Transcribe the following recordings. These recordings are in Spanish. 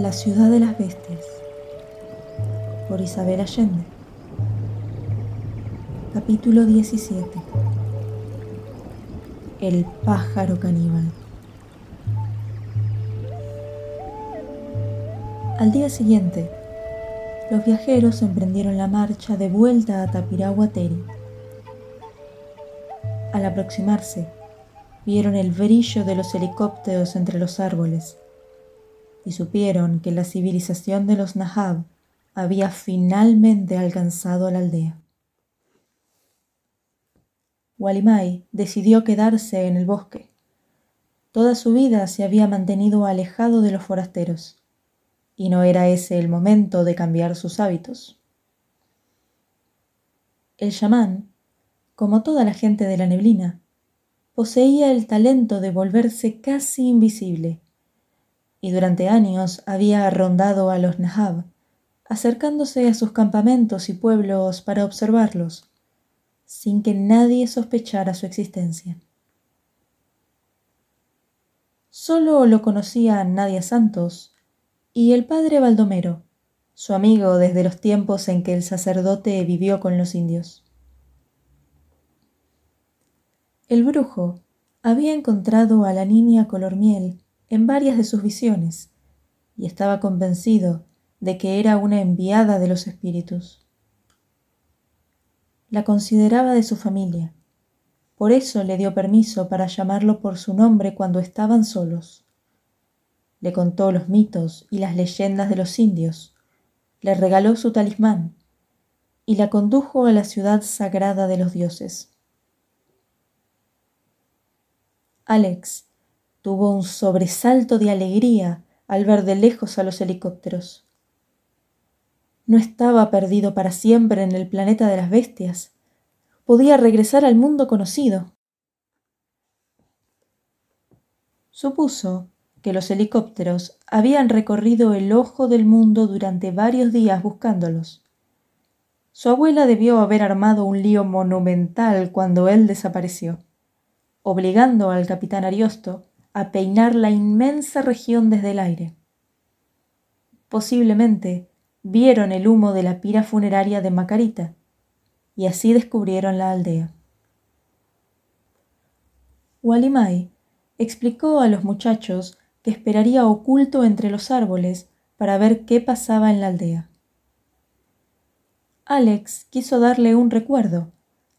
La ciudad de las bestias por Isabel Allende. Capítulo 17 El pájaro caníbal. Al día siguiente, los viajeros emprendieron la marcha de vuelta a Tapiraguateri. Al aproximarse, vieron el brillo de los helicópteros entre los árboles y supieron que la civilización de los Nahab había finalmente alcanzado la aldea. Walimai decidió quedarse en el bosque. Toda su vida se había mantenido alejado de los forasteros, y no era ese el momento de cambiar sus hábitos. El chamán, como toda la gente de la neblina, poseía el talento de volverse casi invisible, y durante años había rondado a los Nahab, acercándose a sus campamentos y pueblos para observarlos, sin que nadie sospechara su existencia. Solo lo conocían Nadia Santos y el padre Baldomero, su amigo desde los tiempos en que el sacerdote vivió con los indios. El brujo había encontrado a la niña color miel en varias de sus visiones y estaba convencido de que era una enviada de los espíritus. La consideraba de su familia, por eso le dio permiso para llamarlo por su nombre cuando estaban solos. Le contó los mitos y las leyendas de los indios, le regaló su talismán y la condujo a la ciudad sagrada de los dioses. Alex tuvo un sobresalto de alegría al ver de lejos a los helicópteros. No estaba perdido para siempre en el planeta de las bestias. Podía regresar al mundo conocido. Supuso que los helicópteros habían recorrido el ojo del mundo durante varios días buscándolos. Su abuela debió haber armado un lío monumental cuando él desapareció obligando al capitán Ariosto a peinar la inmensa región desde el aire. Posiblemente vieron el humo de la pira funeraria de Macarita y así descubrieron la aldea. Walimai explicó a los muchachos que esperaría oculto entre los árboles para ver qué pasaba en la aldea. Alex quiso darle un recuerdo,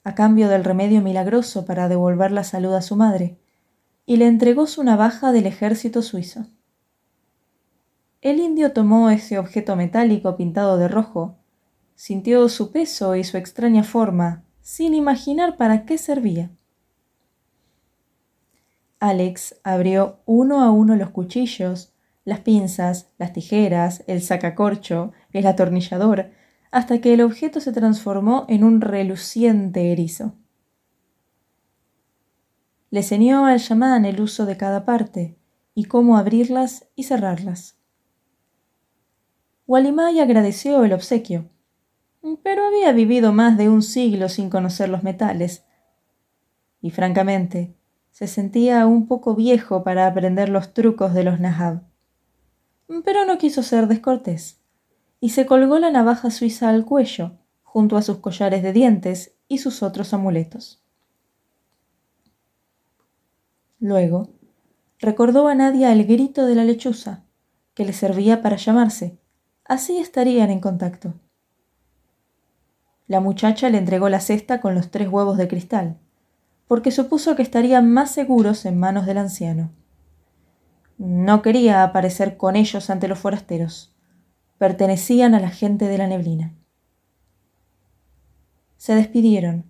a cambio del remedio milagroso para devolver la salud a su madre, y le entregó su navaja del ejército suizo. El indio tomó ese objeto metálico pintado de rojo, sintió su peso y su extraña forma, sin imaginar para qué servía. Alex abrió uno a uno los cuchillos, las pinzas, las tijeras, el sacacorcho, el atornillador, hasta que el objeto se transformó en un reluciente erizo. Le enseñó al chamán el uso de cada parte y cómo abrirlas y cerrarlas. Walimay agradeció el obsequio, pero había vivido más de un siglo sin conocer los metales, y francamente se sentía un poco viejo para aprender los trucos de los Nahab. Pero no quiso ser descortés y se colgó la navaja suiza al cuello, junto a sus collares de dientes y sus otros amuletos. Luego, recordó a Nadia el grito de la lechuza, que le servía para llamarse. Así estarían en contacto. La muchacha le entregó la cesta con los tres huevos de cristal, porque supuso que estarían más seguros en manos del anciano. No quería aparecer con ellos ante los forasteros pertenecían a la gente de la neblina. Se despidieron,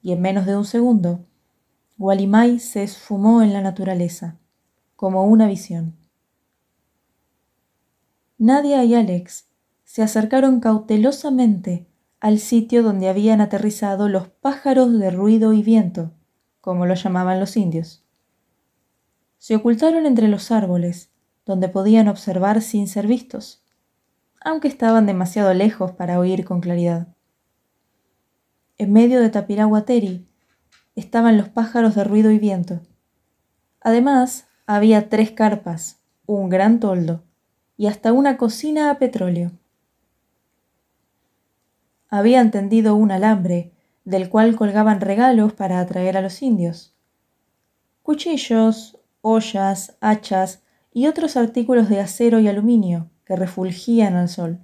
y en menos de un segundo, Walimai se esfumó en la naturaleza, como una visión. Nadia y Alex se acercaron cautelosamente al sitio donde habían aterrizado los pájaros de ruido y viento, como lo llamaban los indios. Se ocultaron entre los árboles, donde podían observar sin ser vistos aunque estaban demasiado lejos para oír con claridad. En medio de Tapiraguateri estaban los pájaros de ruido y viento. Además, había tres carpas, un gran toldo y hasta una cocina a petróleo. Habían tendido un alambre del cual colgaban regalos para atraer a los indios. Cuchillos, ollas, hachas y otros artículos de acero y aluminio que refulgían al sol.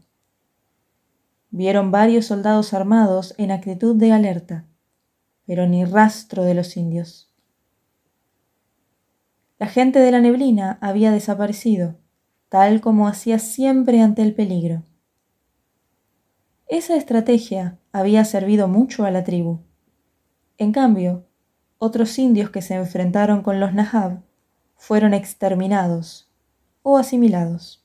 Vieron varios soldados armados en actitud de alerta, pero ni rastro de los indios. La gente de la neblina había desaparecido, tal como hacía siempre ante el peligro. Esa estrategia había servido mucho a la tribu. En cambio, otros indios que se enfrentaron con los Nahab fueron exterminados o asimilados.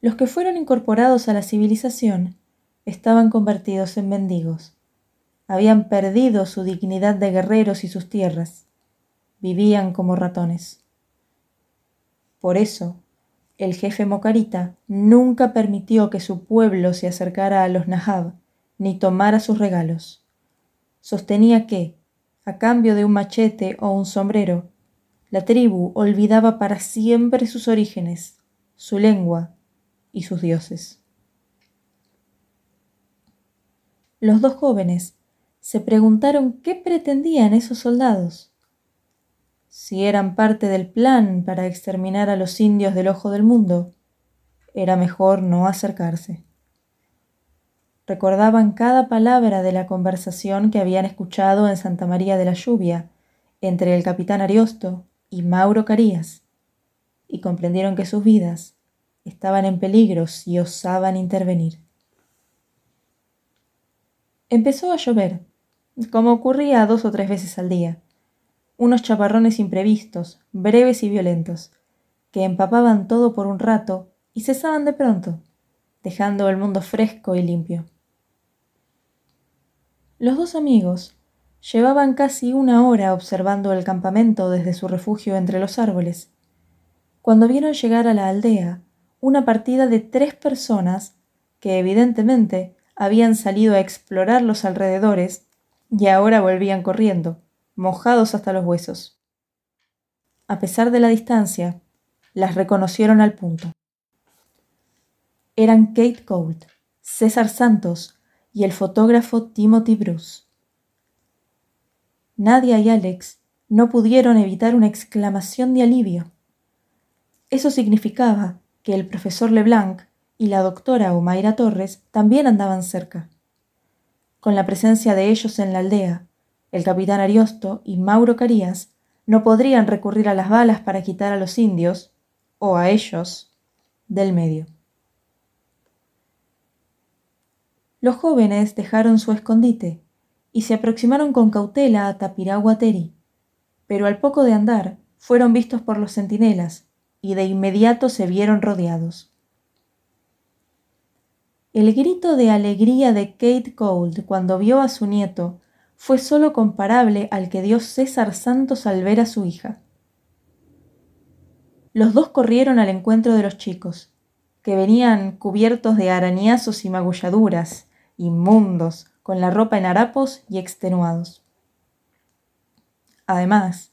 Los que fueron incorporados a la civilización estaban convertidos en mendigos. Habían perdido su dignidad de guerreros y sus tierras vivían como ratones. Por eso, el jefe Mocarita nunca permitió que su pueblo se acercara a los Nahab ni tomara sus regalos. Sostenía que, a cambio de un machete o un sombrero, la tribu olvidaba para siempre sus orígenes, su lengua y sus dioses. Los dos jóvenes se preguntaron qué pretendían esos soldados si eran parte del plan para exterminar a los indios del ojo del mundo, era mejor no acercarse. Recordaban cada palabra de la conversación que habían escuchado en Santa María de la Lluvia entre el capitán Ariosto y Mauro Carías, y comprendieron que sus vidas estaban en peligro si osaban intervenir. Empezó a llover, como ocurría dos o tres veces al día unos chaparrones imprevistos, breves y violentos, que empapaban todo por un rato y cesaban de pronto, dejando el mundo fresco y limpio. Los dos amigos llevaban casi una hora observando el campamento desde su refugio entre los árboles, cuando vieron llegar a la aldea una partida de tres personas que evidentemente habían salido a explorar los alrededores y ahora volvían corriendo mojados hasta los huesos. A pesar de la distancia, las reconocieron al punto. Eran Kate Gold, César Santos y el fotógrafo Timothy Bruce. Nadia y Alex no pudieron evitar una exclamación de alivio. Eso significaba que el profesor Leblanc y la doctora Omaira Torres también andaban cerca. Con la presencia de ellos en la aldea, el capitán Ariosto y Mauro Carías no podrían recurrir a las balas para quitar a los indios, o a ellos, del medio. Los jóvenes dejaron su escondite y se aproximaron con cautela a Tapiraguateri, pero al poco de andar fueron vistos por los centinelas y de inmediato se vieron rodeados. El grito de alegría de Kate Gold cuando vio a su nieto fue sólo comparable al que dio César Santos al ver a su hija. Los dos corrieron al encuentro de los chicos, que venían cubiertos de arañazos y magulladuras, inmundos, con la ropa en harapos y extenuados. Además,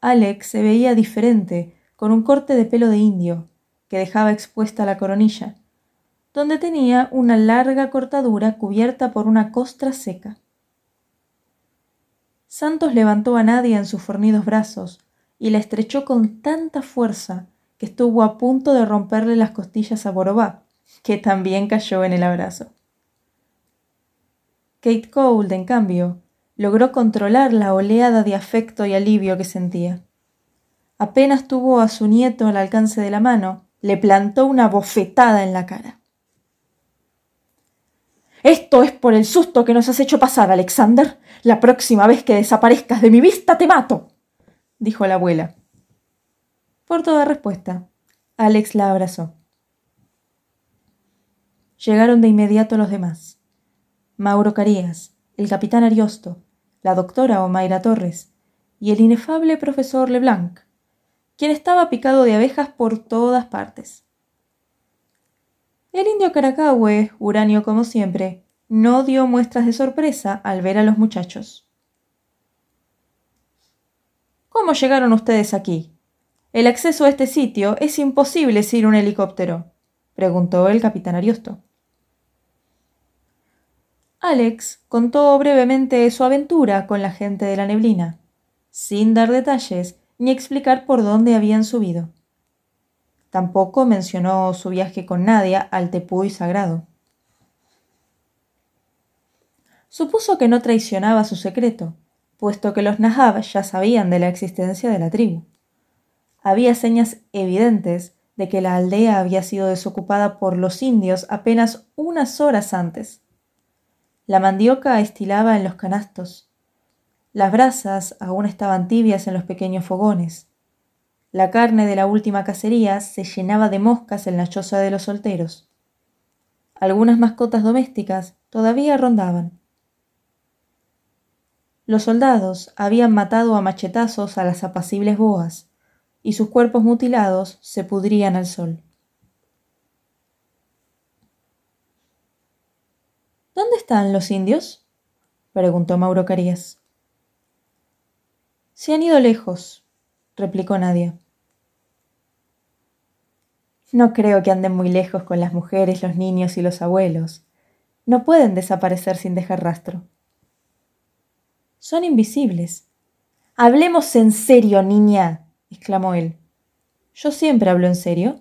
Alex se veía diferente, con un corte de pelo de indio, que dejaba expuesta la coronilla, donde tenía una larga cortadura cubierta por una costra seca. Santos levantó a Nadia en sus fornidos brazos y la estrechó con tanta fuerza que estuvo a punto de romperle las costillas a Borobá, que también cayó en el abrazo. Kate Cold, en cambio, logró controlar la oleada de afecto y alivio que sentía. Apenas tuvo a su nieto al alcance de la mano, le plantó una bofetada en la cara. Esto es por el susto que nos has hecho pasar, Alexander. La próxima vez que desaparezcas de mi vista te mato, dijo la abuela. Por toda respuesta, Alex la abrazó. Llegaron de inmediato los demás. Mauro Carías, el capitán Ariosto, la doctora Omaira Torres y el inefable profesor Leblanc, quien estaba picado de abejas por todas partes. El indio Caracahue, uranio como siempre, no dio muestras de sorpresa al ver a los muchachos. ¿Cómo llegaron ustedes aquí? ¿El acceso a este sitio es imposible sin un helicóptero? preguntó el capitán Ariosto. Alex contó brevemente su aventura con la gente de la neblina, sin dar detalles ni explicar por dónde habían subido. Tampoco mencionó su viaje con Nadia al Tepuy sagrado. Supuso que no traicionaba su secreto, puesto que los Nahab ya sabían de la existencia de la tribu. Había señas evidentes de que la aldea había sido desocupada por los indios apenas unas horas antes. La mandioca estilaba en los canastos. Las brasas aún estaban tibias en los pequeños fogones. La carne de la última cacería se llenaba de moscas en la choza de los solteros. Algunas mascotas domésticas todavía rondaban. Los soldados habían matado a machetazos a las apacibles boas, y sus cuerpos mutilados se pudrían al sol. ¿Dónde están los indios? preguntó Mauro Carías. Se han ido lejos, replicó Nadia. No creo que anden muy lejos con las mujeres, los niños y los abuelos. No pueden desaparecer sin dejar rastro. Son invisibles. Hablemos en serio, niña, exclamó él. Yo siempre hablo en serio.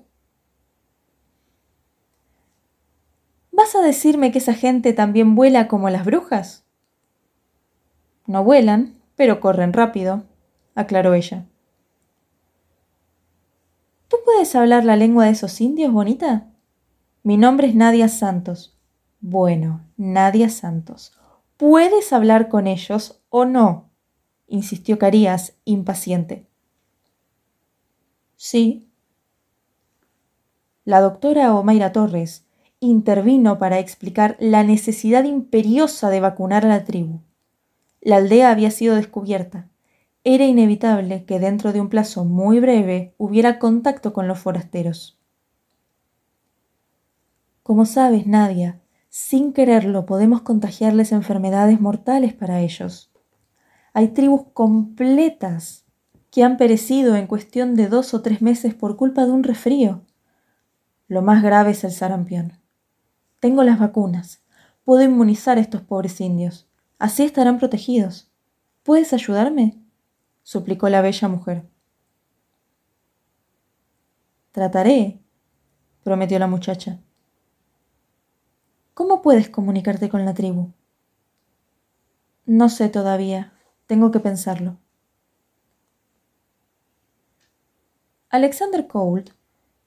¿Vas a decirme que esa gente también vuela como las brujas? No vuelan, pero corren rápido, aclaró ella. ¿Tú puedes hablar la lengua de esos indios, bonita? Mi nombre es Nadia Santos. Bueno, Nadia Santos. ¿Puedes hablar con ellos o no? insistió Carías, impaciente. Sí. La doctora Omaira Torres intervino para explicar la necesidad imperiosa de vacunar a la tribu. La aldea había sido descubierta. Era inevitable que dentro de un plazo muy breve hubiera contacto con los forasteros. Como sabes, Nadia, sin quererlo podemos contagiarles enfermedades mortales para ellos. Hay tribus completas que han perecido en cuestión de dos o tres meses por culpa de un resfrío. Lo más grave es el sarampión. Tengo las vacunas. Puedo inmunizar a estos pobres indios. Así estarán protegidos. ¿Puedes ayudarme? Suplicó la bella mujer. Trataré, prometió la muchacha. ¿Cómo puedes comunicarte con la tribu? No sé todavía. Tengo que pensarlo. Alexander Colt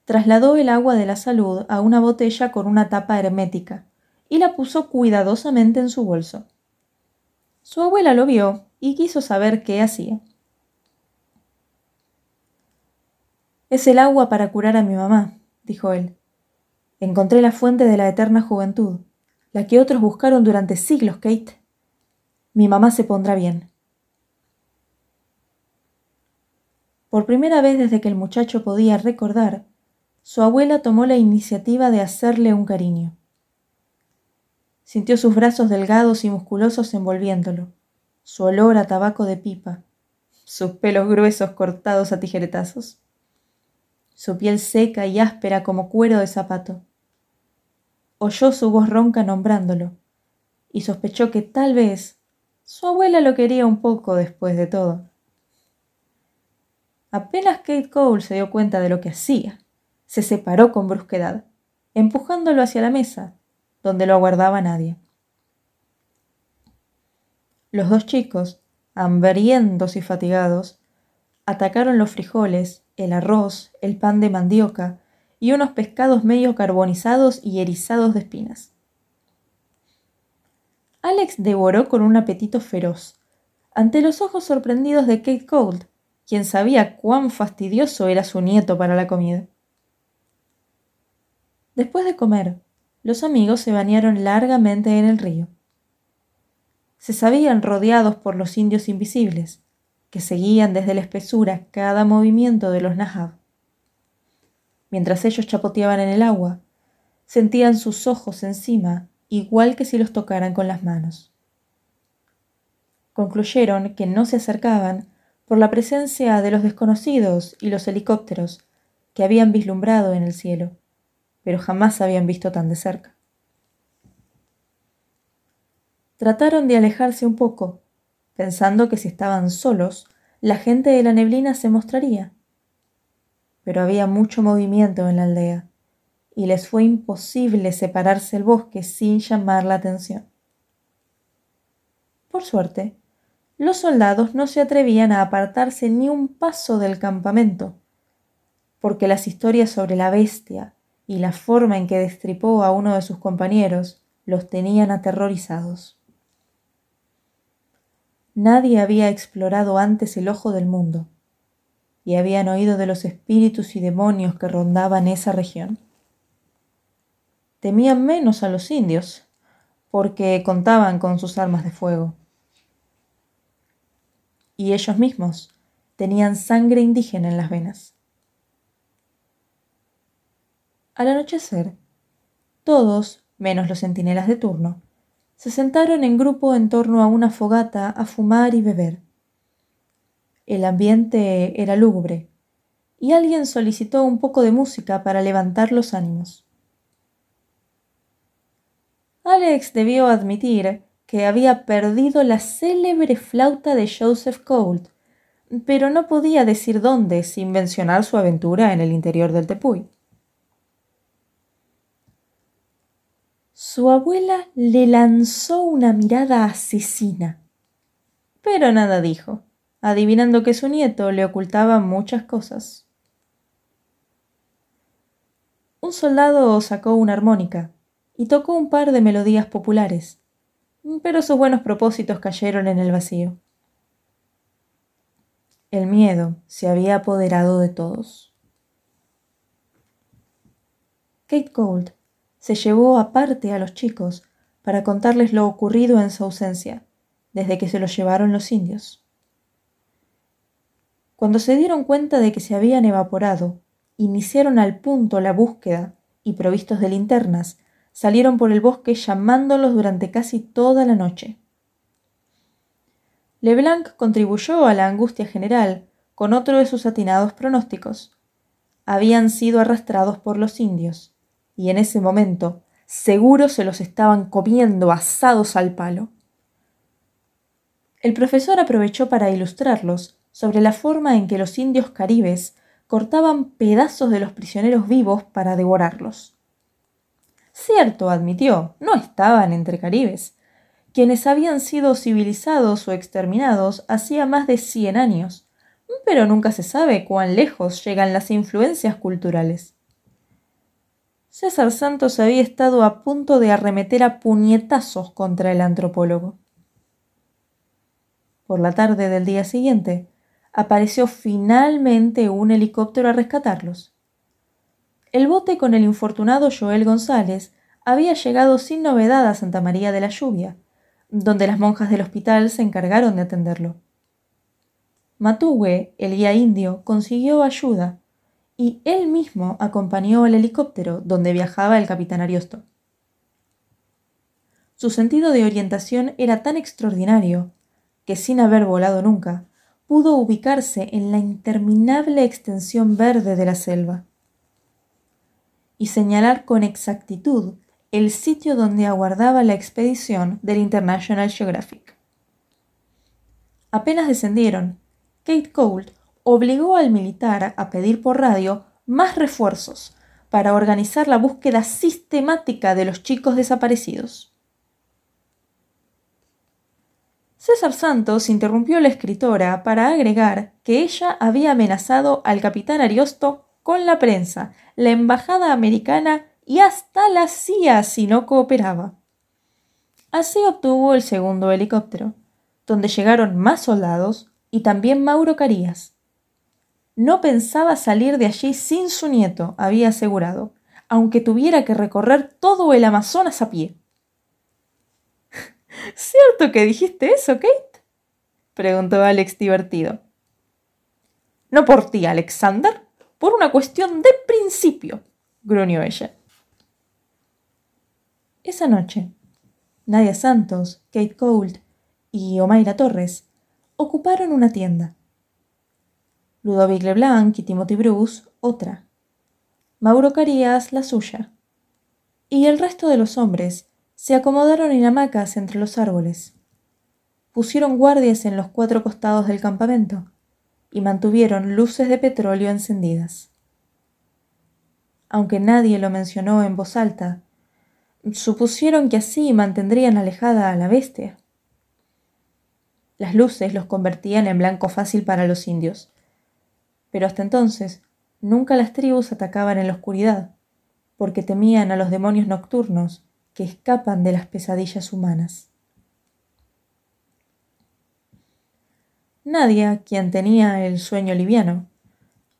Trasladó el agua de la salud a una botella con una tapa hermética y la puso cuidadosamente en su bolso. Su abuela lo vio y quiso saber qué hacía. Es el agua para curar a mi mamá, dijo él. Encontré la fuente de la eterna juventud, la que otros buscaron durante siglos, Kate. Mi mamá se pondrá bien. Por primera vez desde que el muchacho podía recordar, su abuela tomó la iniciativa de hacerle un cariño. Sintió sus brazos delgados y musculosos envolviéndolo, su olor a tabaco de pipa, sus pelos gruesos cortados a tijeretazos, su piel seca y áspera como cuero de zapato. Oyó su voz ronca nombrándolo, y sospechó que tal vez su abuela lo quería un poco después de todo. Apenas Kate Cole se dio cuenta de lo que hacía, se separó con brusquedad, empujándolo hacia la mesa, donde lo aguardaba nadie. Los dos chicos, hambrientos y fatigados, atacaron los frijoles, el arroz, el pan de mandioca y unos pescados medio carbonizados y erizados de espinas. Alex devoró con un apetito feroz, ante los ojos sorprendidos de Kate Cold, quien sabía cuán fastidioso era su nieto para la comida. Después de comer, los amigos se bañaron largamente en el río. Se sabían rodeados por los indios invisibles, que seguían desde la espesura cada movimiento de los Nahab. Mientras ellos chapoteaban en el agua, sentían sus ojos encima igual que si los tocaran con las manos. Concluyeron que no se acercaban por la presencia de los desconocidos y los helicópteros que habían vislumbrado en el cielo, pero jamás habían visto tan de cerca. Trataron de alejarse un poco, pensando que si estaban solos, la gente de la neblina se mostraría. Pero había mucho movimiento en la aldea, y les fue imposible separarse el bosque sin llamar la atención. Por suerte, los soldados no se atrevían a apartarse ni un paso del campamento, porque las historias sobre la bestia y la forma en que destripó a uno de sus compañeros los tenían aterrorizados. Nadie había explorado antes el ojo del mundo, y habían oído de los espíritus y demonios que rondaban esa región. Temían menos a los indios, porque contaban con sus armas de fuego. Y ellos mismos tenían sangre indígena en las venas. Al anochecer, todos, menos los centinelas de turno, se sentaron en grupo en torno a una fogata a fumar y beber. El ambiente era lúgubre, y alguien solicitó un poco de música para levantar los ánimos. Alex debió admitir que había perdido la célebre flauta de Joseph Colt, pero no podía decir dónde sin mencionar su aventura en el interior del Tepuy. Su abuela le lanzó una mirada asesina, pero nada dijo, adivinando que su nieto le ocultaba muchas cosas. Un soldado sacó una armónica y tocó un par de melodías populares, pero sus buenos propósitos cayeron en el vacío. El miedo se había apoderado de todos. Kate Gold se llevó aparte a los chicos para contarles lo ocurrido en su ausencia, desde que se los llevaron los indios. Cuando se dieron cuenta de que se habían evaporado, iniciaron al punto la búsqueda y, provistos de linternas, salieron por el bosque llamándolos durante casi toda la noche. Leblanc contribuyó a la angustia general con otro de sus atinados pronósticos. Habían sido arrastrados por los indios y en ese momento seguro se los estaban comiendo asados al palo. El profesor aprovechó para ilustrarlos sobre la forma en que los indios caribes cortaban pedazos de los prisioneros vivos para devorarlos. Cierto, admitió, no estaban entre caribes, quienes habían sido civilizados o exterminados hacía más de cien años, pero nunca se sabe cuán lejos llegan las influencias culturales. César Santos había estado a punto de arremeter a puñetazos contra el antropólogo. Por la tarde del día siguiente, apareció finalmente un helicóptero a rescatarlos. El bote con el infortunado Joel González había llegado sin novedad a Santa María de la Lluvia, donde las monjas del hospital se encargaron de atenderlo. Matugue, el guía indio, consiguió ayuda y él mismo acompañó el helicóptero donde viajaba el capitán Ariosto. Su sentido de orientación era tan extraordinario que sin haber volado nunca, pudo ubicarse en la interminable extensión verde de la selva y señalar con exactitud el sitio donde aguardaba la expedición del International Geographic. Apenas descendieron, Kate Colt obligó al militar a pedir por radio más refuerzos para organizar la búsqueda sistemática de los chicos desaparecidos. César Santos interrumpió a la escritora para agregar que ella había amenazado al capitán Ariosto con la prensa, la embajada americana y hasta la CIA si no cooperaba. Así obtuvo el segundo helicóptero, donde llegaron más soldados y también Mauro Carías, no pensaba salir de allí sin su nieto, había asegurado, aunque tuviera que recorrer todo el Amazonas a pie. ¿Cierto que dijiste eso, Kate? preguntó Alex divertido. No por ti, Alexander, por una cuestión de principio, gruñó ella. Esa noche, Nadia Santos, Kate Colt y Omaira Torres ocuparon una tienda Ludovic Leblanc y Timothy Bruce otra, Mauro Carías la suya, y el resto de los hombres se acomodaron en hamacas entre los árboles. Pusieron guardias en los cuatro costados del campamento y mantuvieron luces de petróleo encendidas. Aunque nadie lo mencionó en voz alta, supusieron que así mantendrían alejada a la bestia. Las luces los convertían en blanco fácil para los indios, pero hasta entonces nunca las tribus atacaban en la oscuridad, porque temían a los demonios nocturnos que escapan de las pesadillas humanas. Nadia, quien tenía el sueño liviano,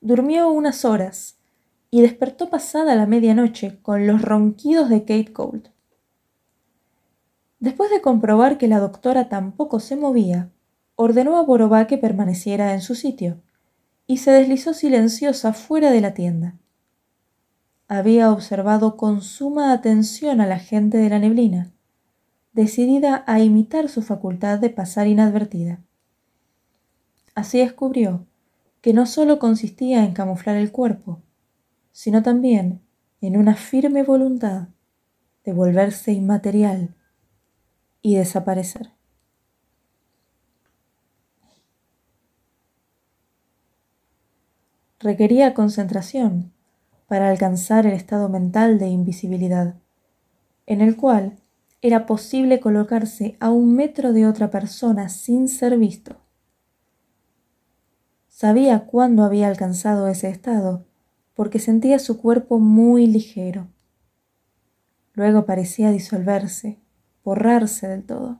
durmió unas horas y despertó pasada la medianoche con los ronquidos de Kate Gold. Después de comprobar que la doctora tampoco se movía, ordenó a Borobá que permaneciera en su sitio y se deslizó silenciosa fuera de la tienda. Había observado con suma atención a la gente de la neblina, decidida a imitar su facultad de pasar inadvertida. Así descubrió que no sólo consistía en camuflar el cuerpo, sino también en una firme voluntad de volverse inmaterial y desaparecer. Requería concentración para alcanzar el estado mental de invisibilidad, en el cual era posible colocarse a un metro de otra persona sin ser visto. Sabía cuándo había alcanzado ese estado, porque sentía su cuerpo muy ligero. Luego parecía disolverse, borrarse del todo.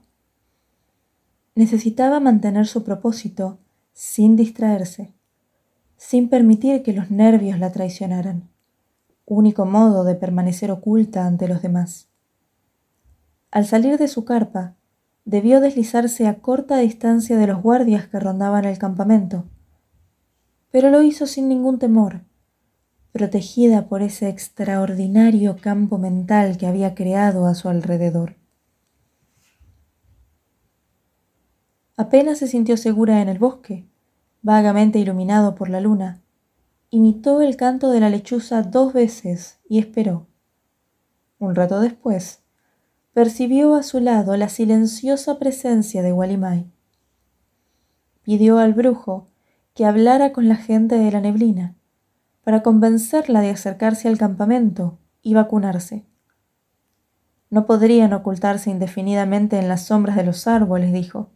Necesitaba mantener su propósito sin distraerse, sin permitir que los nervios la traicionaran, único modo de permanecer oculta ante los demás. Al salir de su carpa, debió deslizarse a corta distancia de los guardias que rondaban el campamento, pero lo hizo sin ningún temor, protegida por ese extraordinario campo mental que había creado a su alrededor. Apenas se sintió segura en el bosque, vagamente iluminado por la luna, imitó el canto de la lechuza dos veces y esperó. Un rato después, percibió a su lado la silenciosa presencia de Walimai. Pidió al brujo que hablara con la gente de la neblina para convencerla de acercarse al campamento y vacunarse. No podrían ocultarse indefinidamente en las sombras de los árboles, dijo,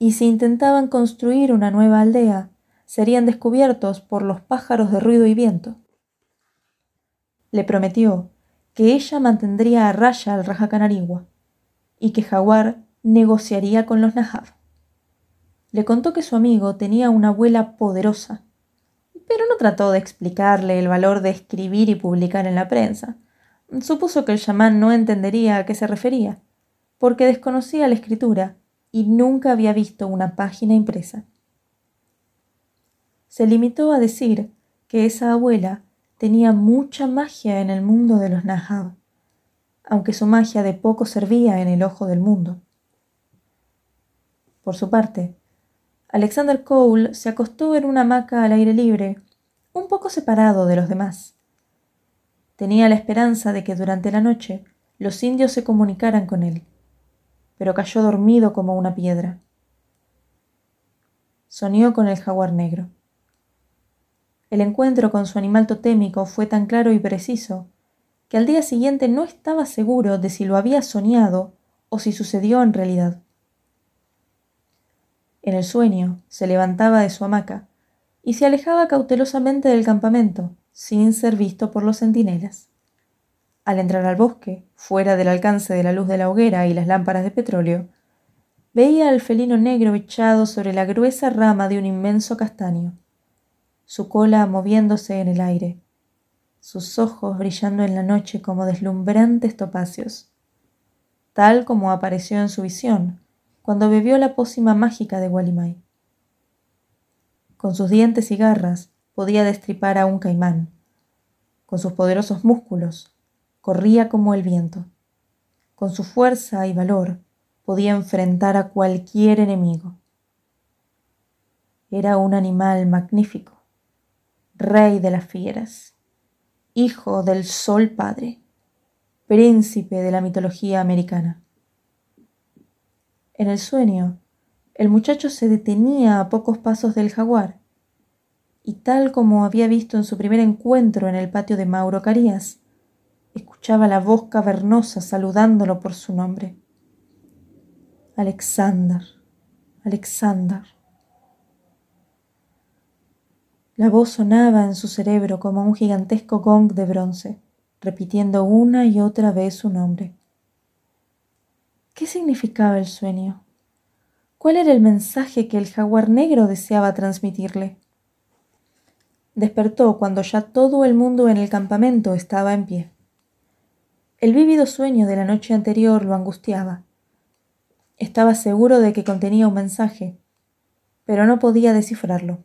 y si intentaban construir una nueva aldea, serían descubiertos por los pájaros de ruido y viento. Le prometió que ella mantendría a raya al Raja Canarigua y que Jaguar negociaría con los Nahab le contó que su amigo tenía una abuela poderosa, pero no trató de explicarle el valor de escribir y publicar en la prensa. Supuso que el chamán no entendería a qué se refería, porque desconocía la escritura y nunca había visto una página impresa. Se limitó a decir que esa abuela tenía mucha magia en el mundo de los Nahab, aunque su magia de poco servía en el ojo del mundo. Por su parte, Alexander Cole se acostó en una hamaca al aire libre, un poco separado de los demás. Tenía la esperanza de que durante la noche los indios se comunicaran con él, pero cayó dormido como una piedra. Soñó con el jaguar negro. El encuentro con su animal totémico fue tan claro y preciso que al día siguiente no estaba seguro de si lo había soñado o si sucedió en realidad. En el sueño se levantaba de su hamaca y se alejaba cautelosamente del campamento, sin ser visto por los centinelas. Al entrar al bosque, fuera del alcance de la luz de la hoguera y las lámparas de petróleo, veía al felino negro echado sobre la gruesa rama de un inmenso castaño, su cola moviéndose en el aire, sus ojos brillando en la noche como deslumbrantes topacios, tal como apareció en su visión cuando bebió la pócima mágica de Walimai. Con sus dientes y garras podía destripar a un caimán. Con sus poderosos músculos corría como el viento. Con su fuerza y valor podía enfrentar a cualquier enemigo. Era un animal magnífico, rey de las fieras, hijo del Sol Padre, príncipe de la mitología americana. En el sueño, el muchacho se detenía a pocos pasos del jaguar, y tal como había visto en su primer encuentro en el patio de Mauro Carías, escuchaba la voz cavernosa saludándolo por su nombre. Alexander, Alexander. La voz sonaba en su cerebro como un gigantesco gong de bronce, repitiendo una y otra vez su nombre. ¿Qué significaba el sueño? ¿Cuál era el mensaje que el jaguar negro deseaba transmitirle? Despertó cuando ya todo el mundo en el campamento estaba en pie. El vívido sueño de la noche anterior lo angustiaba. Estaba seguro de que contenía un mensaje, pero no podía descifrarlo.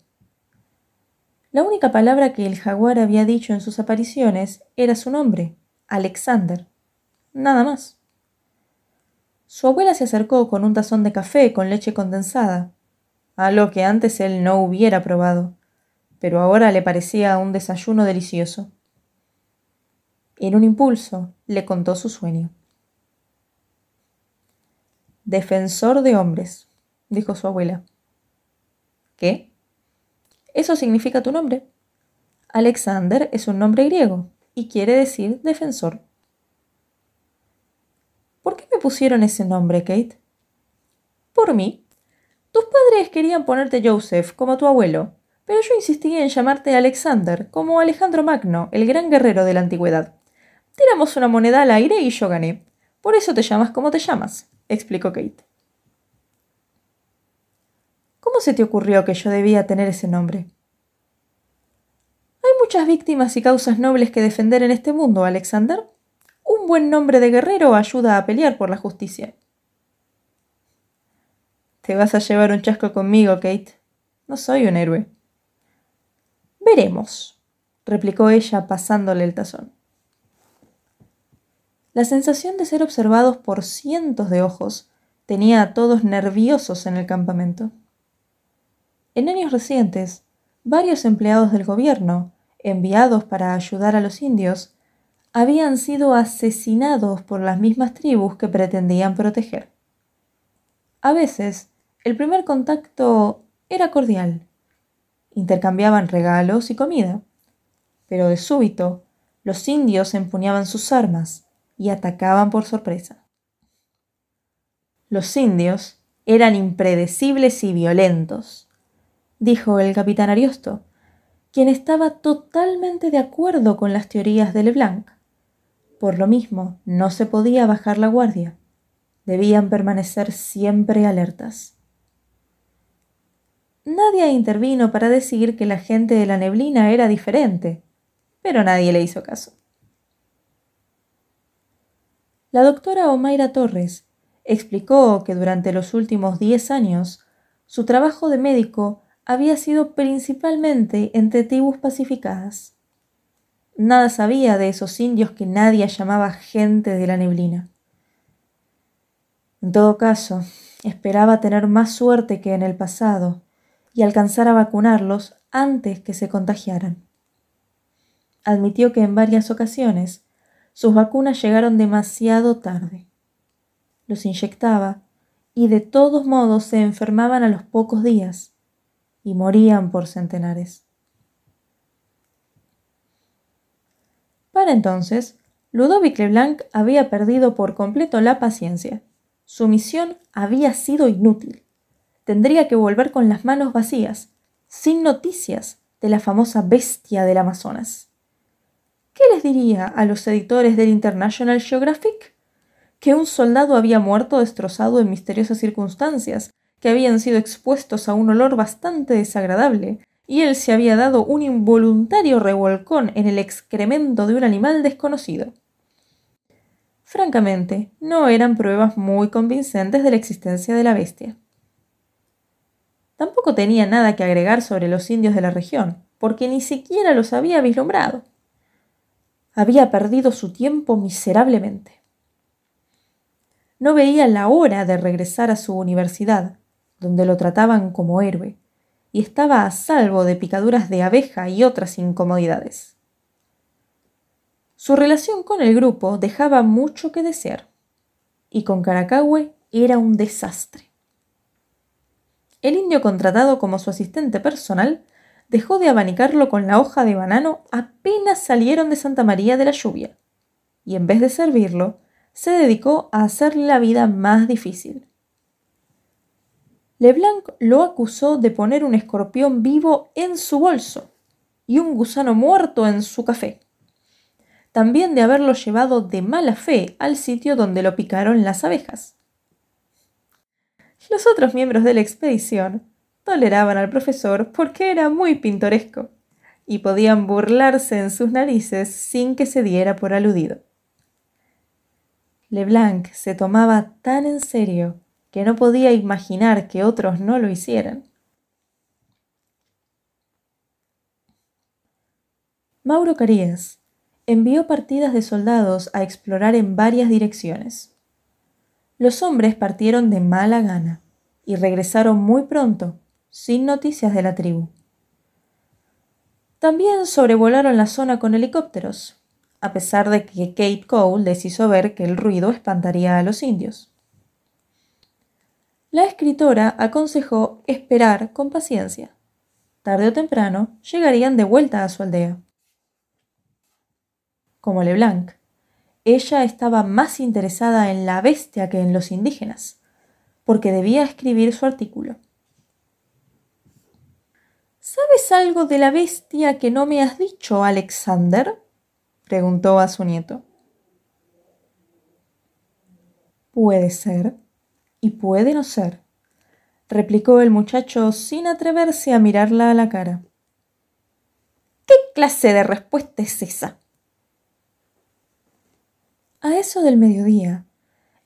La única palabra que el jaguar había dicho en sus apariciones era su nombre, Alexander. Nada más. Su abuela se acercó con un tazón de café con leche condensada, algo que antes él no hubiera probado, pero ahora le parecía un desayuno delicioso. En un impulso le contó su sueño. Defensor de hombres, dijo su abuela. ¿Qué? Eso significa tu nombre. Alexander es un nombre griego y quiere decir defensor. ¿Por qué me pusieron ese nombre, Kate? Por mí. Tus padres querían ponerte Joseph, como tu abuelo, pero yo insistí en llamarte Alexander, como Alejandro Magno, el gran guerrero de la antigüedad. Tiramos una moneda al aire y yo gané. Por eso te llamas como te llamas, explicó Kate. ¿Cómo se te ocurrió que yo debía tener ese nombre? Hay muchas víctimas y causas nobles que defender en este mundo, Alexander. Un buen nombre de guerrero ayuda a pelear por la justicia. Te vas a llevar un chasco conmigo, Kate. No soy un héroe. Veremos, replicó ella pasándole el tazón. La sensación de ser observados por cientos de ojos tenía a todos nerviosos en el campamento. En años recientes, varios empleados del gobierno, enviados para ayudar a los indios, habían sido asesinados por las mismas tribus que pretendían proteger. A veces, el primer contacto era cordial. Intercambiaban regalos y comida. Pero de súbito, los indios empuñaban sus armas y atacaban por sorpresa. Los indios eran impredecibles y violentos dijo el capitán Ariosto, quien estaba totalmente de acuerdo con las teorías de Leblanc. Por lo mismo, no se podía bajar la guardia. Debían permanecer siempre alertas. Nadie intervino para decir que la gente de la neblina era diferente, pero nadie le hizo caso. La doctora Omaira Torres explicó que durante los últimos diez años su trabajo de médico había sido principalmente entre tribus pacificadas. Nada sabía de esos indios que nadie llamaba gente de la neblina. En todo caso, esperaba tener más suerte que en el pasado y alcanzar a vacunarlos antes que se contagiaran. Admitió que en varias ocasiones sus vacunas llegaron demasiado tarde. Los inyectaba y de todos modos se enfermaban a los pocos días y morían por centenares. Para entonces, Ludovic Leblanc había perdido por completo la paciencia. Su misión había sido inútil. Tendría que volver con las manos vacías, sin noticias de la famosa bestia del Amazonas. ¿Qué les diría a los editores del International Geographic? Que un soldado había muerto destrozado en misteriosas circunstancias que habían sido expuestos a un olor bastante desagradable, y él se había dado un involuntario revolcón en el excremento de un animal desconocido. Francamente, no eran pruebas muy convincentes de la existencia de la bestia. Tampoco tenía nada que agregar sobre los indios de la región, porque ni siquiera los había vislumbrado. Había perdido su tiempo miserablemente. No veía la hora de regresar a su universidad, donde lo trataban como héroe, y estaba a salvo de picaduras de abeja y otras incomodidades. Su relación con el grupo dejaba mucho que desear, y con Caracahue era un desastre. El indio contratado como su asistente personal dejó de abanicarlo con la hoja de banano apenas salieron de Santa María de la Lluvia, y en vez de servirlo, se dedicó a hacerle la vida más difícil. Leblanc lo acusó de poner un escorpión vivo en su bolso y un gusano muerto en su café. También de haberlo llevado de mala fe al sitio donde lo picaron las abejas. Los otros miembros de la expedición toleraban al profesor porque era muy pintoresco y podían burlarse en sus narices sin que se diera por aludido. Leblanc se tomaba tan en serio que no podía imaginar que otros no lo hicieran. Mauro Carías envió partidas de soldados a explorar en varias direcciones. Los hombres partieron de mala gana y regresaron muy pronto sin noticias de la tribu. También sobrevolaron la zona con helicópteros, a pesar de que Kate Cole les hizo ver que el ruido espantaría a los indios. La escritora aconsejó esperar con paciencia. Tarde o temprano llegarían de vuelta a su aldea. Como Leblanc, ella estaba más interesada en la bestia que en los indígenas, porque debía escribir su artículo. ¿Sabes algo de la bestia que no me has dicho, Alexander? preguntó a su nieto. Puede ser y puede no ser, replicó el muchacho sin atreverse a mirarla a la cara. ¿Qué clase de respuesta es esa? A eso del mediodía,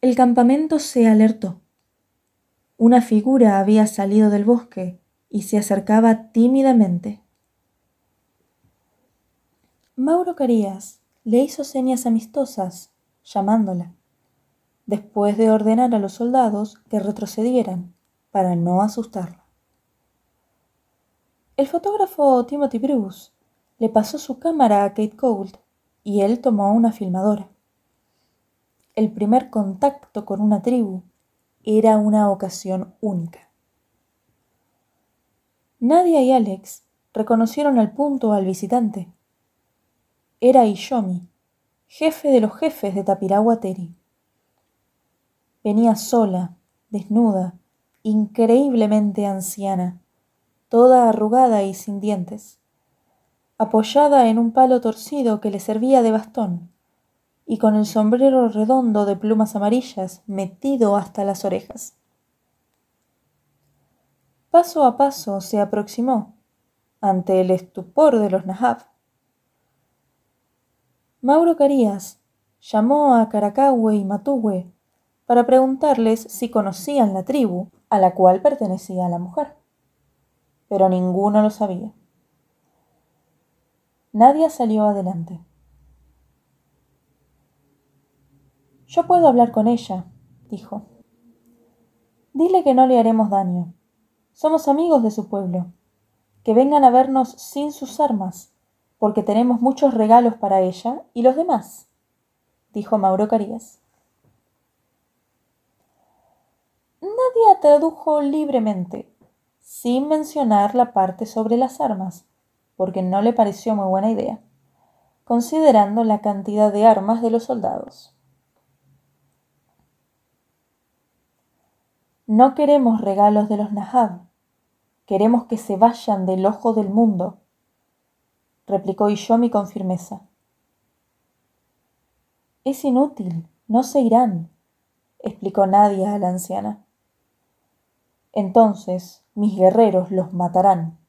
el campamento se alertó. Una figura había salido del bosque y se acercaba tímidamente. Mauro Carías le hizo señas amistosas, llamándola, después de ordenar a los soldados que retrocedieran para no asustarla. El fotógrafo Timothy Bruce le pasó su cámara a Kate Colt y él tomó una filmadora. El primer contacto con una tribu era una ocasión única. Nadia y Alex reconocieron al punto al visitante. Era Ishomi, jefe de los jefes de Tapiragua Teri. Venía sola, desnuda, increíblemente anciana, toda arrugada y sin dientes, apoyada en un palo torcido que le servía de bastón, y con el sombrero redondo de plumas amarillas metido hasta las orejas. Paso a paso se aproximó, ante el estupor de los Nahab. Mauro Carías llamó a Caracahue y Matúhue para preguntarles si conocían la tribu a la cual pertenecía la mujer, pero ninguno lo sabía. Nadie salió adelante. Yo puedo hablar con ella, dijo. Dile que no le haremos daño somos amigos de su pueblo. Que vengan a vernos sin sus armas, porque tenemos muchos regalos para ella y los demás, dijo Mauro Carías. Nadie tradujo libremente, sin mencionar la parte sobre las armas, porque no le pareció muy buena idea, considerando la cantidad de armas de los soldados. No queremos regalos de los Nahab, Queremos que se vayan del ojo del mundo, replicó Ishomi con firmeza. Es inútil, no se irán, explicó Nadia a la anciana. Entonces mis guerreros los matarán.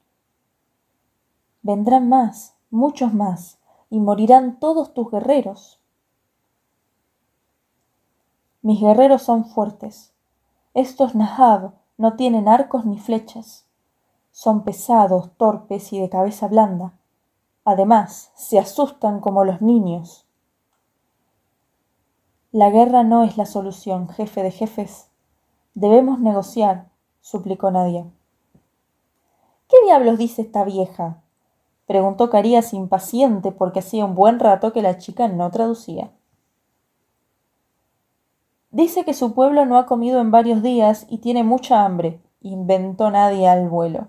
Vendrán más, muchos más, y morirán todos tus guerreros. Mis guerreros son fuertes. Estos Nahab no tienen arcos ni flechas son pesados, torpes y de cabeza blanda. Además, se asustan como los niños. La guerra no es la solución, jefe de jefes. Debemos negociar, suplicó Nadia. ¿Qué diablos dice esta vieja? preguntó Carías impaciente porque hacía un buen rato que la chica no traducía. Dice que su pueblo no ha comido en varios días y tiene mucha hambre, inventó nadie al vuelo.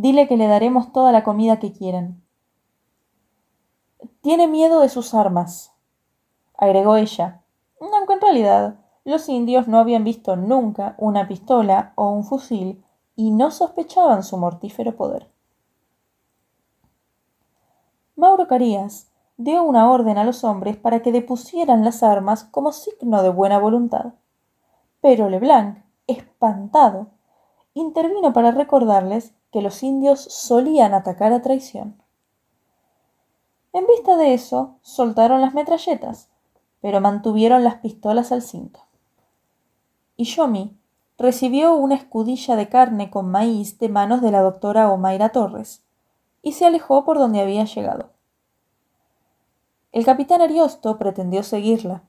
Dile que le daremos toda la comida que quieran. Tiene miedo de sus armas, agregó ella, aunque en realidad los indios no habían visto nunca una pistola o un fusil y no sospechaban su mortífero poder. Mauro Carías dio una orden a los hombres para que depusieran las armas como signo de buena voluntad. Pero Leblanc, espantado, intervino para recordarles que los indios solían atacar a traición. En vista de eso, soltaron las metralletas, pero mantuvieron las pistolas al cinto. Y Yomi recibió una escudilla de carne con maíz de manos de la doctora Omaira Torres y se alejó por donde había llegado. El capitán Ariosto pretendió seguirla,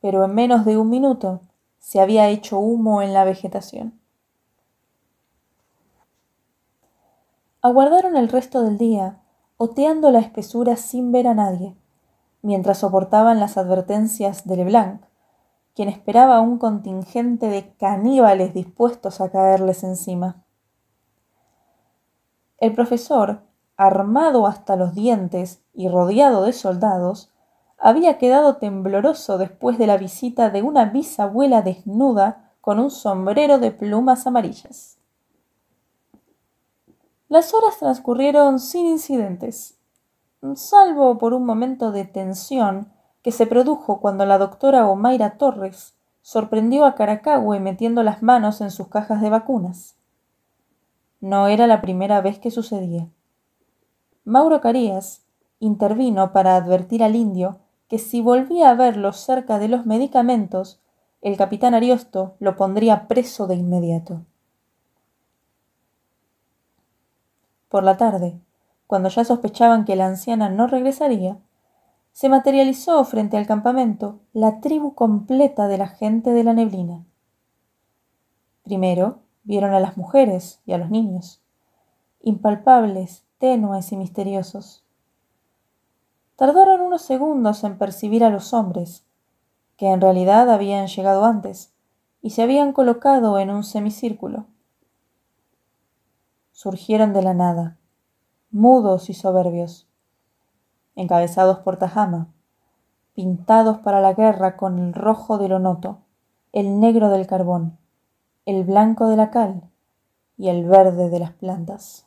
pero en menos de un minuto se había hecho humo en la vegetación. Aguardaron el resto del día, oteando la espesura sin ver a nadie, mientras soportaban las advertencias de Leblanc, quien esperaba un contingente de caníbales dispuestos a caerles encima. El profesor, armado hasta los dientes y rodeado de soldados, había quedado tembloroso después de la visita de una bisabuela desnuda con un sombrero de plumas amarillas. Las horas transcurrieron sin incidentes, salvo por un momento de tensión que se produjo cuando la doctora Omaira Torres sorprendió a Caracagüe metiendo las manos en sus cajas de vacunas. No era la primera vez que sucedía. Mauro Carías intervino para advertir al indio que si volvía a verlo cerca de los medicamentos, el capitán Ariosto lo pondría preso de inmediato. Por la tarde, cuando ya sospechaban que la anciana no regresaría, se materializó frente al campamento la tribu completa de la gente de la neblina. Primero vieron a las mujeres y a los niños, impalpables, tenues y misteriosos. Tardaron unos segundos en percibir a los hombres, que en realidad habían llegado antes y se habían colocado en un semicírculo surgieron de la nada, mudos y soberbios, encabezados por Tajama, pintados para la guerra con el rojo del onoto, el negro del carbón, el blanco de la cal y el verde de las plantas.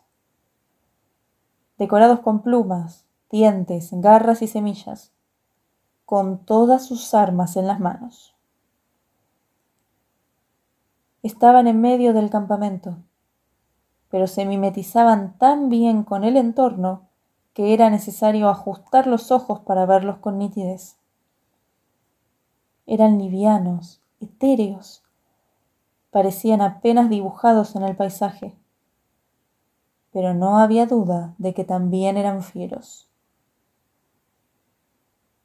Decorados con plumas, dientes, garras y semillas, con todas sus armas en las manos. Estaban en medio del campamento, pero se mimetizaban tan bien con el entorno que era necesario ajustar los ojos para verlos con nitidez. Eran livianos, etéreos, parecían apenas dibujados en el paisaje, pero no había duda de que también eran fieros.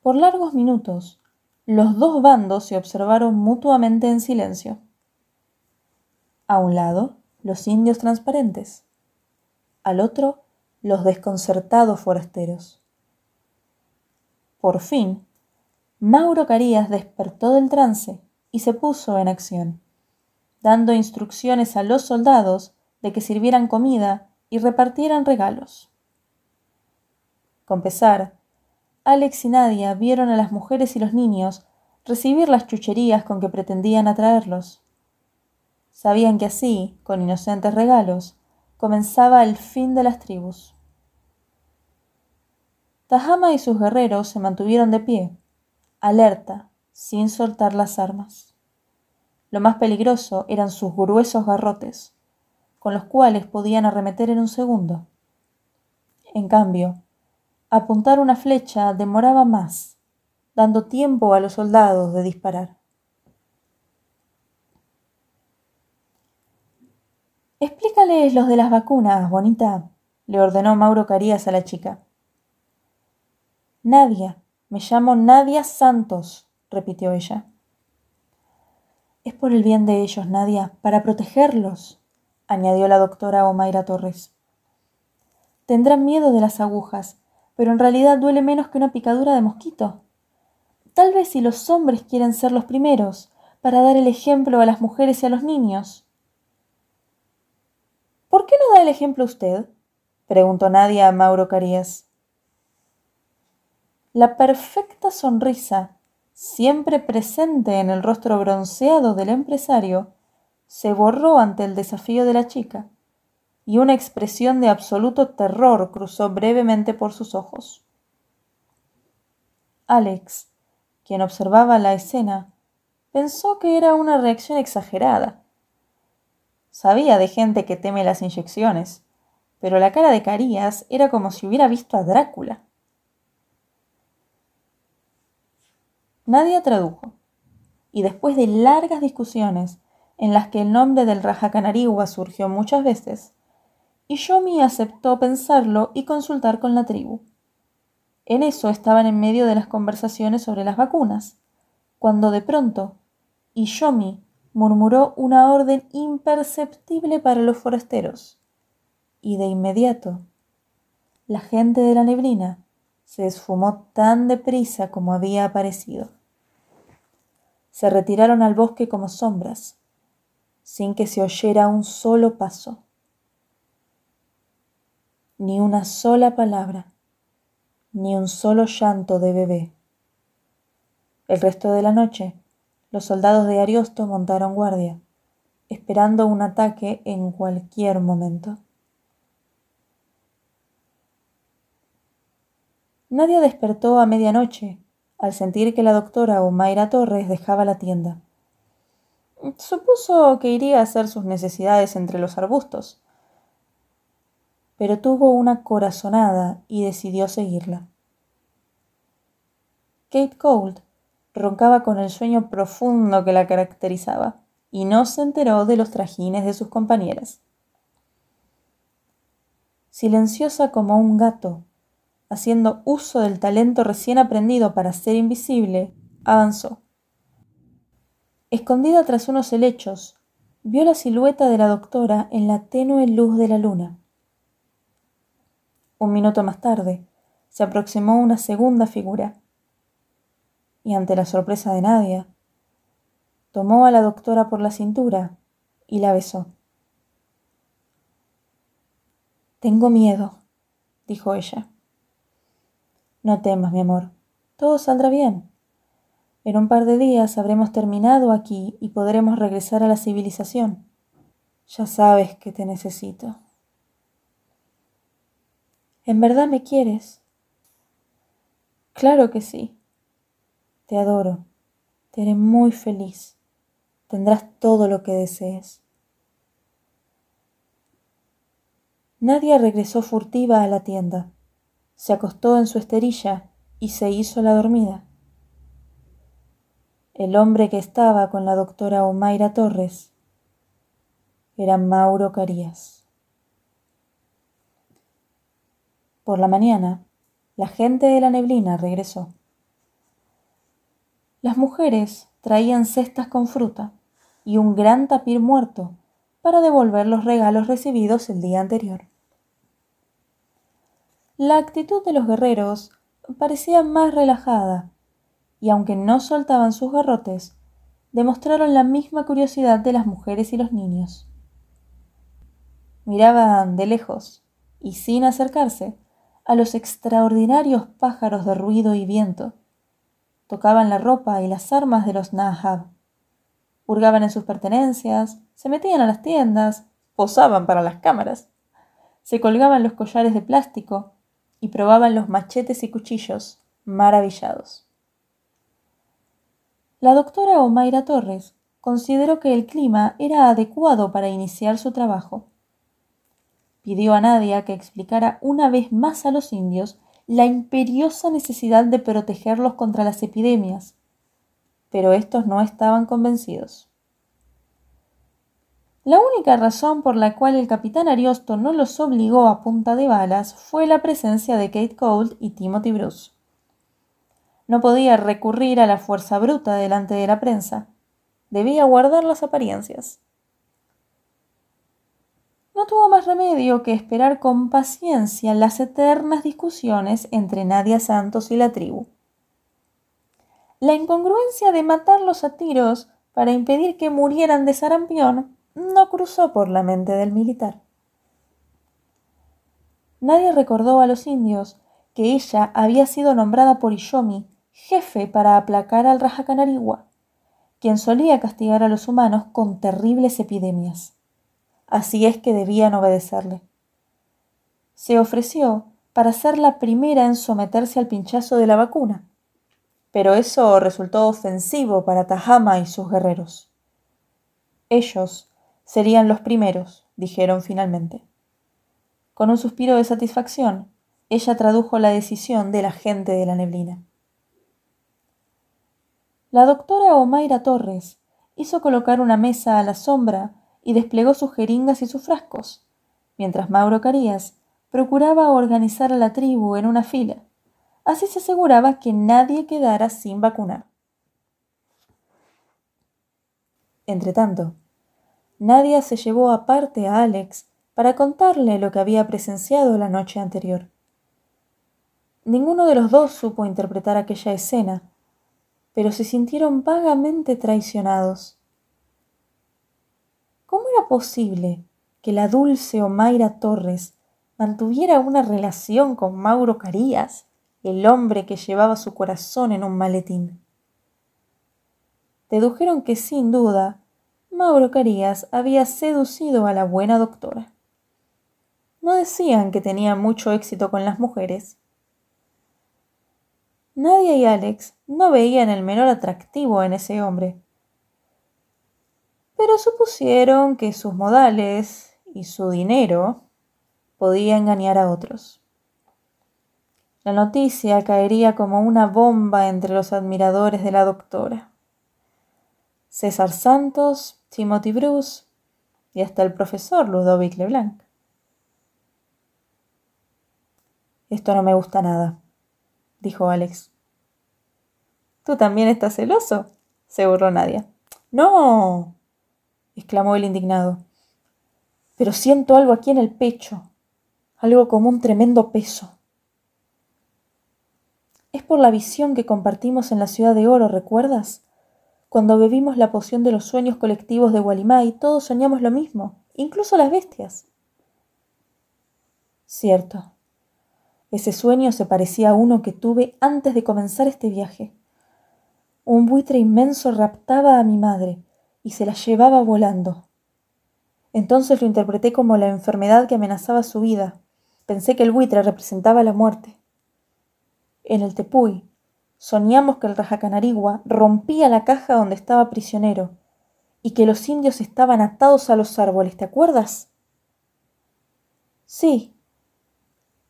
Por largos minutos, los dos bandos se observaron mutuamente en silencio. A un lado, los indios transparentes, al otro los desconcertados forasteros. Por fin, Mauro Carías despertó del trance y se puso en acción, dando instrucciones a los soldados de que sirvieran comida y repartieran regalos. Con pesar, Alex y Nadia vieron a las mujeres y los niños recibir las chucherías con que pretendían atraerlos. Sabían que así, con inocentes regalos, comenzaba el fin de las tribus. Tajama y sus guerreros se mantuvieron de pie, alerta, sin soltar las armas. Lo más peligroso eran sus gruesos garrotes, con los cuales podían arremeter en un segundo. En cambio, apuntar una flecha demoraba más, dando tiempo a los soldados de disparar. Explícales los de las vacunas, bonita, le ordenó Mauro Carías a la chica. Nadia, me llamo Nadia Santos, repitió ella. Es por el bien de ellos, Nadia, para protegerlos, añadió la doctora Omaira Torres. Tendrán miedo de las agujas, pero en realidad duele menos que una picadura de mosquito. Tal vez si los hombres quieren ser los primeros, para dar el ejemplo a las mujeres y a los niños. ¿Por qué no da el ejemplo usted? preguntó Nadia a Mauro Carías. La perfecta sonrisa, siempre presente en el rostro bronceado del empresario, se borró ante el desafío de la chica, y una expresión de absoluto terror cruzó brevemente por sus ojos. Alex, quien observaba la escena, pensó que era una reacción exagerada. Sabía de gente que teme las inyecciones, pero la cara de Carías era como si hubiera visto a Drácula. Nadie tradujo, y después de largas discusiones en las que el nombre del Rajacanarigua surgió muchas veces, Ishomi aceptó pensarlo y consultar con la tribu. En eso estaban en medio de las conversaciones sobre las vacunas, cuando de pronto Ishomi murmuró una orden imperceptible para los forasteros y de inmediato la gente de la neblina se esfumó tan deprisa como había aparecido. Se retiraron al bosque como sombras, sin que se oyera un solo paso, ni una sola palabra, ni un solo llanto de bebé. El resto de la noche, los soldados de Ariosto montaron guardia, esperando un ataque en cualquier momento. Nadie despertó a medianoche al sentir que la doctora Humaira Torres dejaba la tienda. Supuso que iría a hacer sus necesidades entre los arbustos, pero tuvo una corazonada y decidió seguirla. Kate Cold roncaba con el sueño profundo que la caracterizaba y no se enteró de los trajines de sus compañeras. Silenciosa como un gato, haciendo uso del talento recién aprendido para ser invisible, avanzó. Escondida tras unos helechos, vio la silueta de la doctora en la tenue luz de la luna. Un minuto más tarde, se aproximó una segunda figura, y ante la sorpresa de Nadia, tomó a la doctora por la cintura y la besó. Tengo miedo, dijo ella. No temas, mi amor. Todo saldrá bien. En un par de días habremos terminado aquí y podremos regresar a la civilización. Ya sabes que te necesito. ¿En verdad me quieres? Claro que sí. Te adoro. Te haré muy feliz. Tendrás todo lo que desees. Nadia regresó furtiva a la tienda se acostó en su esterilla y se hizo la dormida. El hombre que estaba con la doctora Omaira Torres era Mauro Carías. Por la mañana, la gente de la neblina regresó. Las mujeres traían cestas con fruta y un gran tapir muerto para devolver los regalos recibidos el día anterior. La actitud de los guerreros parecía más relajada, y aunque no soltaban sus garrotes, demostraron la misma curiosidad de las mujeres y los niños. Miraban de lejos, y sin acercarse, a los extraordinarios pájaros de ruido y viento. Tocaban la ropa y las armas de los Nahab. Hurgaban en sus pertenencias, se metían a las tiendas, posaban para las cámaras, se colgaban los collares de plástico, y probaban los machetes y cuchillos, maravillados. La doctora Omaira Torres consideró que el clima era adecuado para iniciar su trabajo. Pidió a Nadia que explicara una vez más a los indios la imperiosa necesidad de protegerlos contra las epidemias, pero estos no estaban convencidos. La única razón por la cual el capitán Ariosto no los obligó a punta de balas fue la presencia de Kate Cold y Timothy Bruce. No podía recurrir a la fuerza bruta delante de la prensa. Debía guardar las apariencias. No tuvo más remedio que esperar con paciencia las eternas discusiones entre Nadia Santos y la tribu. La incongruencia de matarlos a tiros para impedir que murieran de sarampión no cruzó por la mente del militar. Nadie recordó a los indios que ella había sido nombrada por Ishomi jefe para aplacar al Rajacanarigua, quien solía castigar a los humanos con terribles epidemias. Así es que debían obedecerle. Se ofreció para ser la primera en someterse al pinchazo de la vacuna, pero eso resultó ofensivo para Tahama y sus guerreros. Ellos serían los primeros, dijeron finalmente. Con un suspiro de satisfacción, ella tradujo la decisión de la gente de la neblina. La doctora Omaira Torres hizo colocar una mesa a la sombra y desplegó sus jeringas y sus frascos, mientras Mauro Carías procuraba organizar a la tribu en una fila. Así se aseguraba que nadie quedara sin vacunar. Entretanto, Nadia se llevó aparte a Alex para contarle lo que había presenciado la noche anterior. Ninguno de los dos supo interpretar aquella escena, pero se sintieron vagamente traicionados. ¿Cómo era posible que la dulce Omaira Torres mantuviera una relación con Mauro Carías, el hombre que llevaba su corazón en un maletín? Dedujeron que sin duda Mauro Carías había seducido a la buena doctora. No decían que tenía mucho éxito con las mujeres, Nadia y Alex no veían el menor atractivo en ese hombre, pero supusieron que sus modales y su dinero podía engañar a otros. La noticia caería como una bomba entre los admiradores de la doctora. César Santos, Timothy Bruce y hasta el profesor Ludovic Leblanc. Esto no me gusta nada, dijo Alex. ¿Tú también estás celoso? se burló Nadia. No, exclamó el indignado. Pero siento algo aquí en el pecho, algo como un tremendo peso. Es por la visión que compartimos en la ciudad de oro, ¿recuerdas? Cuando bebimos la poción de los sueños colectivos de Walimai, todos soñamos lo mismo, incluso las bestias. Cierto. Ese sueño se parecía a uno que tuve antes de comenzar este viaje. Un buitre inmenso raptaba a mi madre y se la llevaba volando. Entonces lo interpreté como la enfermedad que amenazaba su vida. Pensé que el buitre representaba la muerte. En el Tepuy, soñamos que el Rajacanarigua rompía la caja donde estaba prisionero y que los indios estaban atados a los árboles, ¿te acuerdas? Sí,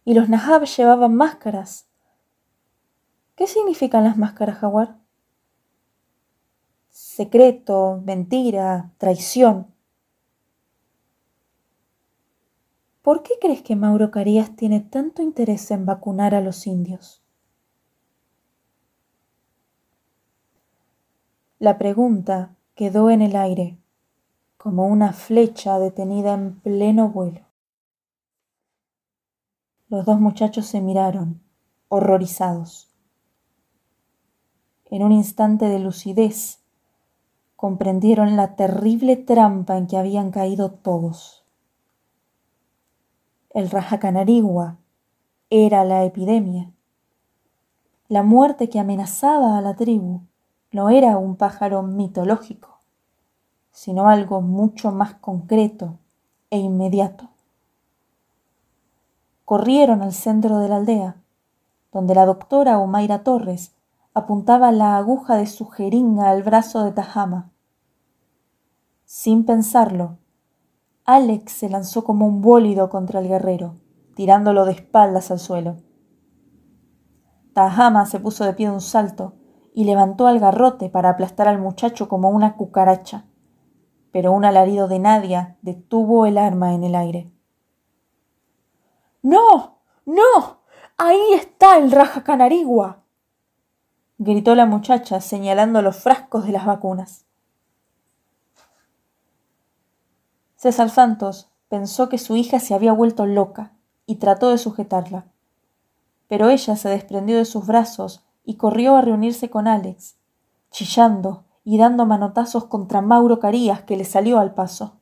y los Nahab llevaban máscaras. ¿Qué significan las máscaras, Jaguar? Secreto, mentira, traición. ¿Por qué crees que Mauro Carías tiene tanto interés en vacunar a los indios? La pregunta quedó en el aire, como una flecha detenida en pleno vuelo. Los dos muchachos se miraron, horrorizados. En un instante de lucidez, comprendieron la terrible trampa en que habían caído todos. El Rajacanarigua era la epidemia. La muerte que amenazaba a la tribu no era un pájaro mitológico, sino algo mucho más concreto e inmediato corrieron al centro de la aldea, donde la doctora Omaira Torres apuntaba la aguja de su jeringa al brazo de Tajama. Sin pensarlo, Alex se lanzó como un bólido contra el guerrero, tirándolo de espaldas al suelo. Tajama se puso de pie de un salto y levantó al garrote para aplastar al muchacho como una cucaracha, pero un alarido de Nadia detuvo el arma en el aire. No, no, ahí está el Raja Canarigua, gritó la muchacha señalando los frascos de las vacunas. César Santos pensó que su hija se había vuelto loca y trató de sujetarla. Pero ella se desprendió de sus brazos y corrió a reunirse con Alex, chillando y dando manotazos contra Mauro Carías que le salió al paso.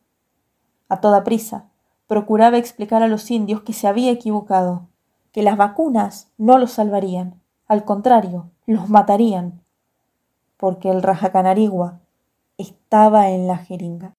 A toda prisa, procuraba explicar a los indios que se había equivocado, que las vacunas no los salvarían, al contrario, los matarían, porque el rajacanarigua estaba en la jeringa.